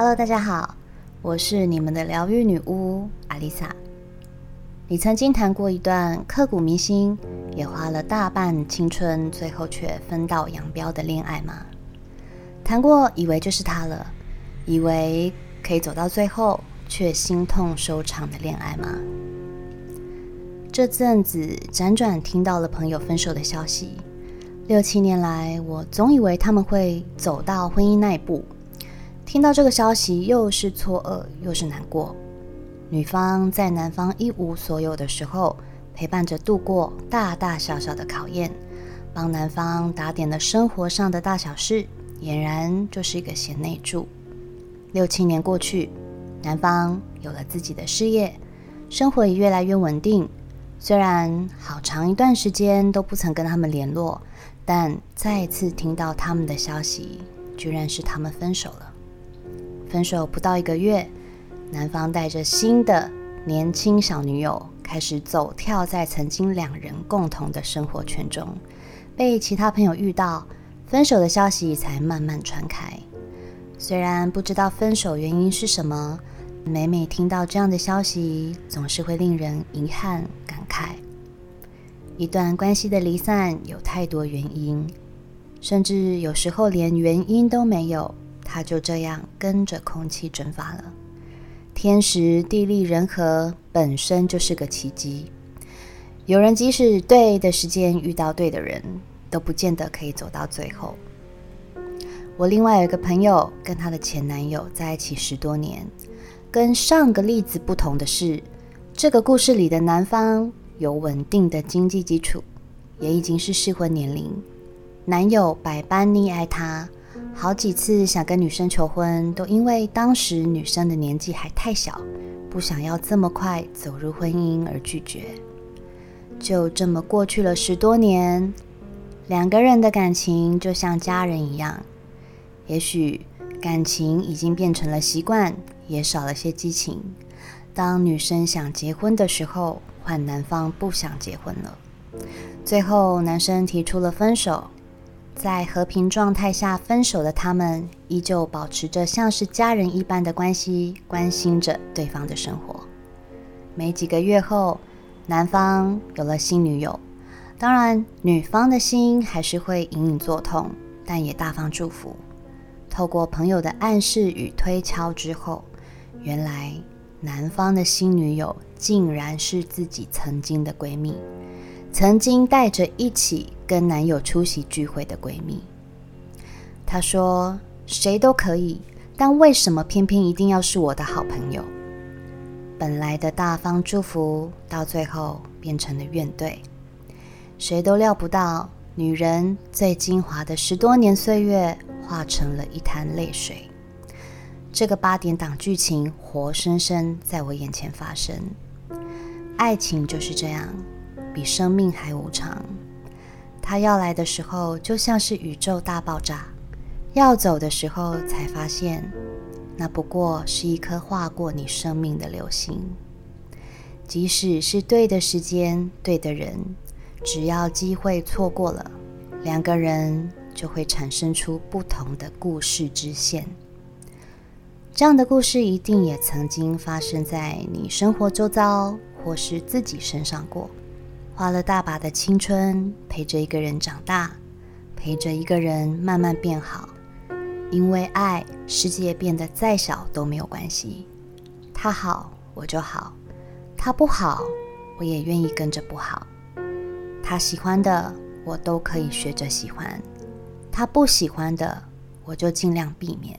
Hello，大家好，我是你们的疗愈女巫阿丽萨。你曾经谈过一段刻骨铭心，也花了大半青春，最后却分道扬镳的恋爱吗？谈过，以为就是他了，以为可以走到最后，却心痛收场的恋爱吗？这阵子辗转听到了朋友分手的消息，六七年来，我总以为他们会走到婚姻那一步。听到这个消息，又是错愕，又是难过。女方在男方一无所有的时候，陪伴着度过大大小小的考验，帮男方打点了生活上的大小事，俨然就是一个贤内助。六七年过去，男方有了自己的事业，生活也越来越稳定。虽然好长一段时间都不曾跟他们联络，但再次听到他们的消息，居然是他们分手了。分手不到一个月，男方带着新的年轻小女友开始走跳在曾经两人共同的生活圈中，被其他朋友遇到，分手的消息才慢慢传开。虽然不知道分手原因是什么，每每听到这样的消息，总是会令人遗憾感慨。一段关系的离散有太多原因，甚至有时候连原因都没有。他就这样跟着空气蒸发了。天时地利人和本身就是个奇迹。有人即使对的时间遇到对的人，都不见得可以走到最后。我另外有一个朋友，跟她的前男友在一起十多年。跟上个例子不同的是，这个故事里的男方有稳定的经济基础，也已经是适婚年龄。男友百般溺爱她。好几次想跟女生求婚，都因为当时女生的年纪还太小，不想要这么快走入婚姻而拒绝。就这么过去了十多年，两个人的感情就像家人一样。也许感情已经变成了习惯，也少了些激情。当女生想结婚的时候，换男方不想结婚了。最后，男生提出了分手。在和平状态下分手的他们，依旧保持着像是家人一般的关系，关心着对方的生活。没几个月后，男方有了新女友，当然女方的心还是会隐隐作痛，但也大方祝福。透过朋友的暗示与推敲之后，原来男方的新女友竟然是自己曾经的闺蜜。曾经带着一起跟男友出席聚会的闺蜜，她说：“谁都可以，但为什么偏偏一定要是我的好朋友？”本来的大方祝福，到最后变成了怨怼。谁都料不到，女人最精华的十多年岁月，化成了一滩泪水。这个八点档剧情，活生生在我眼前发生。爱情就是这样。比生命还无常，它要来的时候就像是宇宙大爆炸，要走的时候才发现，那不过是一颗划过你生命的流星。即使是对的时间、对的人，只要机会错过了，两个人就会产生出不同的故事支线。这样的故事一定也曾经发生在你生活周遭，或是自己身上过。花了大把的青春陪着一个人长大，陪着一个人慢慢变好。因为爱，世界变得再小都没有关系。他好，我就好；他不好，我也愿意跟着不好。他喜欢的，我都可以学着喜欢；他不喜欢的，我就尽量避免。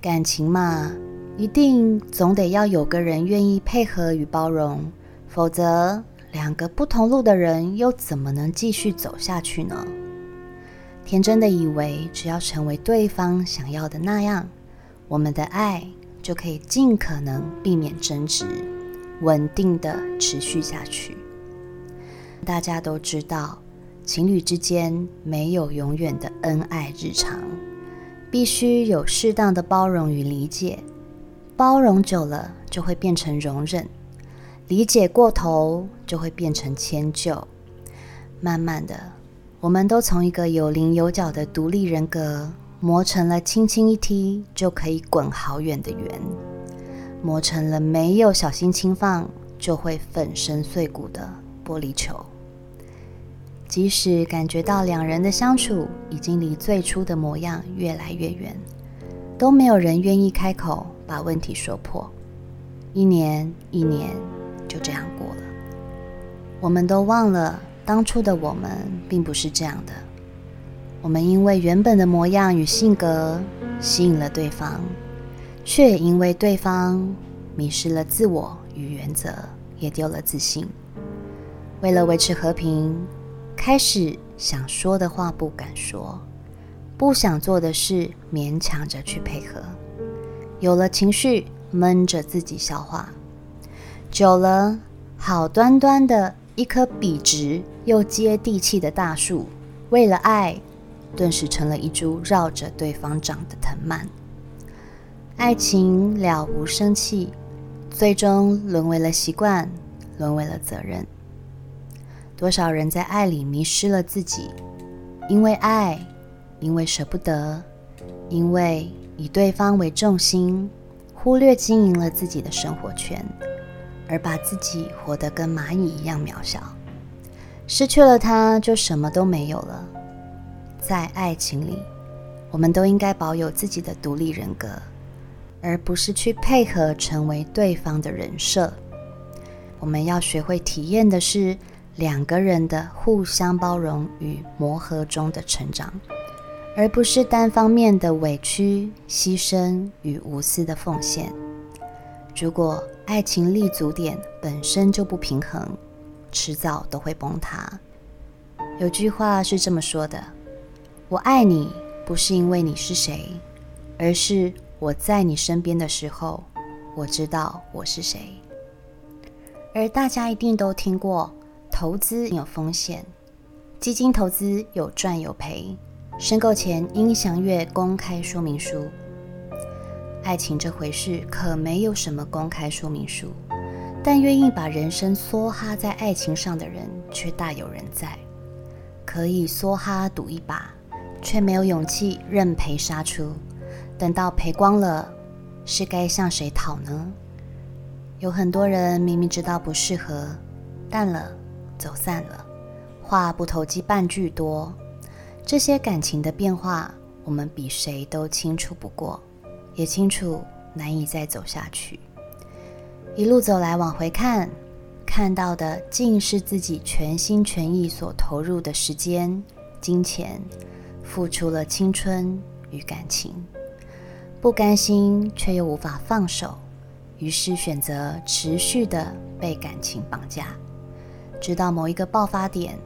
感情嘛，一定总得要有个人愿意配合与包容，否则。两个不同路的人，又怎么能继续走下去呢？天真的以为，只要成为对方想要的那样，我们的爱就可以尽可能避免争执，稳定的持续下去。大家都知道，情侣之间没有永远的恩爱日常，必须有适当的包容与理解。包容久了，就会变成容忍。理解过头就会变成迁就，慢慢的，我们都从一个有棱有角的独立人格，磨成了轻轻一踢就可以滚好远的圆，磨成了没有小心轻放就会粉身碎骨的玻璃球。即使感觉到两人的相处已经离最初的模样越来越远，都没有人愿意开口把问题说破。一年一年就这样过了，我们都忘了当初的我们并不是这样的。我们因为原本的模样与性格吸引了对方，却也因为对方迷失了自我与原则，也丢了自信。为了维持和平，开始想说的话不敢说，不想做的事勉强着去配合，有了情绪闷着自己消化，久了，好端端的一棵笔直又接地气的大树，为了爱。顿时成了一株绕着对方长的藤蔓，爱情了无生气，最终沦为了习惯，沦为了责任。多少人在爱里迷失了自己，因为爱，因为舍不得，因为以对方为重心，忽略经营了自己的生活圈，而把自己活得跟蚂蚁一样渺小，失去了他，就什么都没有了。在爱情里，我们都应该保有自己的独立人格，而不是去配合成为对方的人设。我们要学会体验的是两个人的互相包容与磨合中的成长，而不是单方面的委屈、牺牲与无私的奉献。如果爱情立足点本身就不平衡，迟早都会崩塌。有句话是这么说的。我爱你，不是因为你是谁，而是我在你身边的时候，我知道我是谁。而大家一定都听过，投资有风险，基金投资有赚有赔，申购前应详阅公开说明书。爱情这回事，可没有什么公开说明书，但愿意把人生梭哈在爱情上的人，却大有人在，可以梭哈赌一把。却没有勇气认赔杀出，等到赔光了，是该向谁讨呢？有很多人明明知道不适合，淡了，走散了，话不投机半句多。这些感情的变化，我们比谁都清楚不过，也清楚难以再走下去。一路走来，往回看，看到的尽是自己全心全意所投入的时间、金钱。付出了青春与感情，不甘心却又无法放手，于是选择持续的被感情绑架，直到某一个爆发点，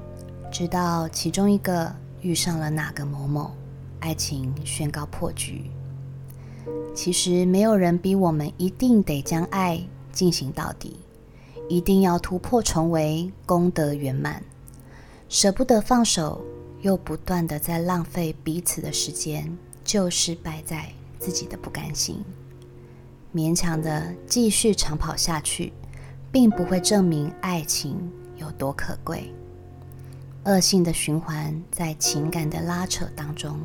直到其中一个遇上了哪个某某，爱情宣告破局。其实没有人逼我们一定得将爱进行到底，一定要突破重围，功德圆满，舍不得放手。又不断的在浪费彼此的时间，就是败在自己的不甘心，勉强的继续长跑下去，并不会证明爱情有多可贵。恶性的循环在情感的拉扯当中，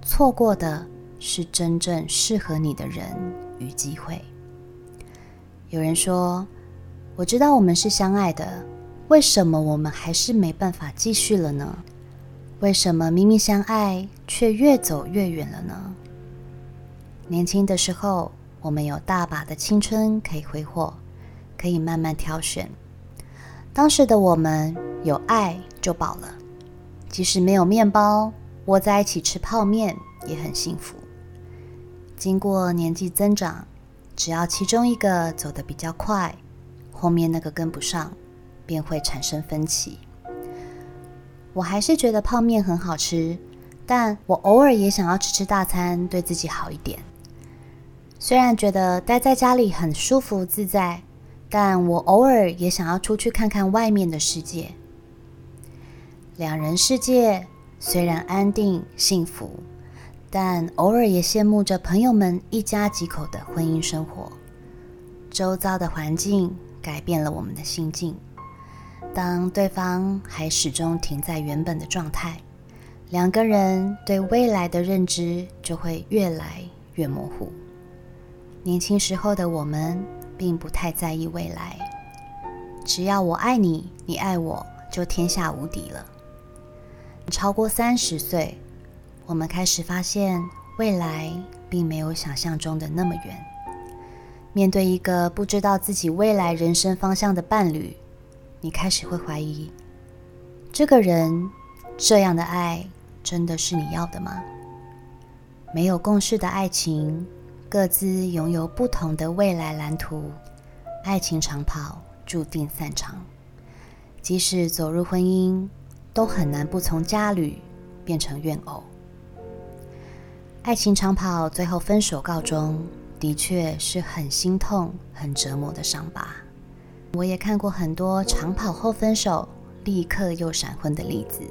错过的是真正适合你的人与机会。有人说：“我知道我们是相爱的，为什么我们还是没办法继续了呢？”为什么明明相爱，却越走越远了呢？年轻的时候，我们有大把的青春可以挥霍，可以慢慢挑选。当时的我们有爱就饱了，即使没有面包，窝在一起吃泡面也很幸福。经过年纪增长，只要其中一个走得比较快，后面那个跟不上，便会产生分歧。我还是觉得泡面很好吃，但我偶尔也想要吃吃大餐，对自己好一点。虽然觉得待在家里很舒服自在，但我偶尔也想要出去看看外面的世界。两人世界虽然安定幸福，但偶尔也羡慕着朋友们一家几口的婚姻生活。周遭的环境改变了我们的心境。当对方还始终停在原本的状态，两个人对未来的认知就会越来越模糊。年轻时候的我们并不太在意未来，只要我爱你，你爱我，就天下无敌了。超过三十岁，我们开始发现未来并没有想象中的那么远。面对一个不知道自己未来人生方向的伴侣，你开始会怀疑：这个人这样的爱。真的是你要的吗？没有共识的爱情，各自拥有不同的未来蓝图，爱情长跑注定散场。即使走入婚姻，都很难不从家侣变成怨偶。爱情长跑最后分手告终，的确是很心痛、很折磨的伤疤。我也看过很多长跑后分手，立刻又闪婚的例子。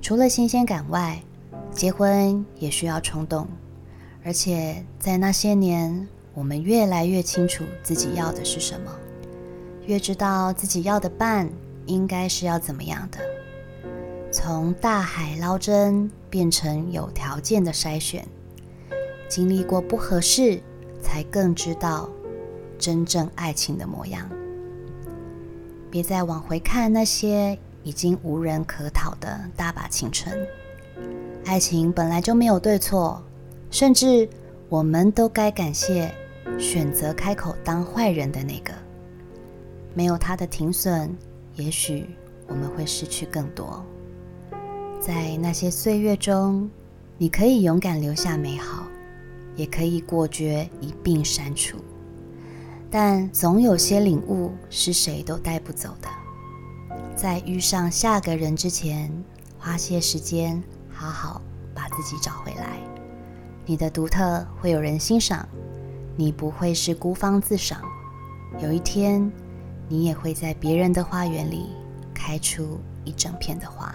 除了新鲜感外，结婚也需要冲动，而且在那些年，我们越来越清楚自己要的是什么，越知道自己要的伴应该是要怎么样的。从大海捞针变成有条件的筛选，经历过不合适，才更知道真正爱情的模样。别再往回看那些。已经无人可讨的大把青春，爱情本来就没有对错，甚至我们都该感谢选择开口当坏人的那个。没有他的停损，也许我们会失去更多。在那些岁月中，你可以勇敢留下美好，也可以果决一并删除。但总有些领悟是谁都带不走的。在遇上下个人之前，花些时间好好把自己找回来。你的独特会有人欣赏，你不会是孤芳自赏。有一天，你也会在别人的花园里开出一整片的花。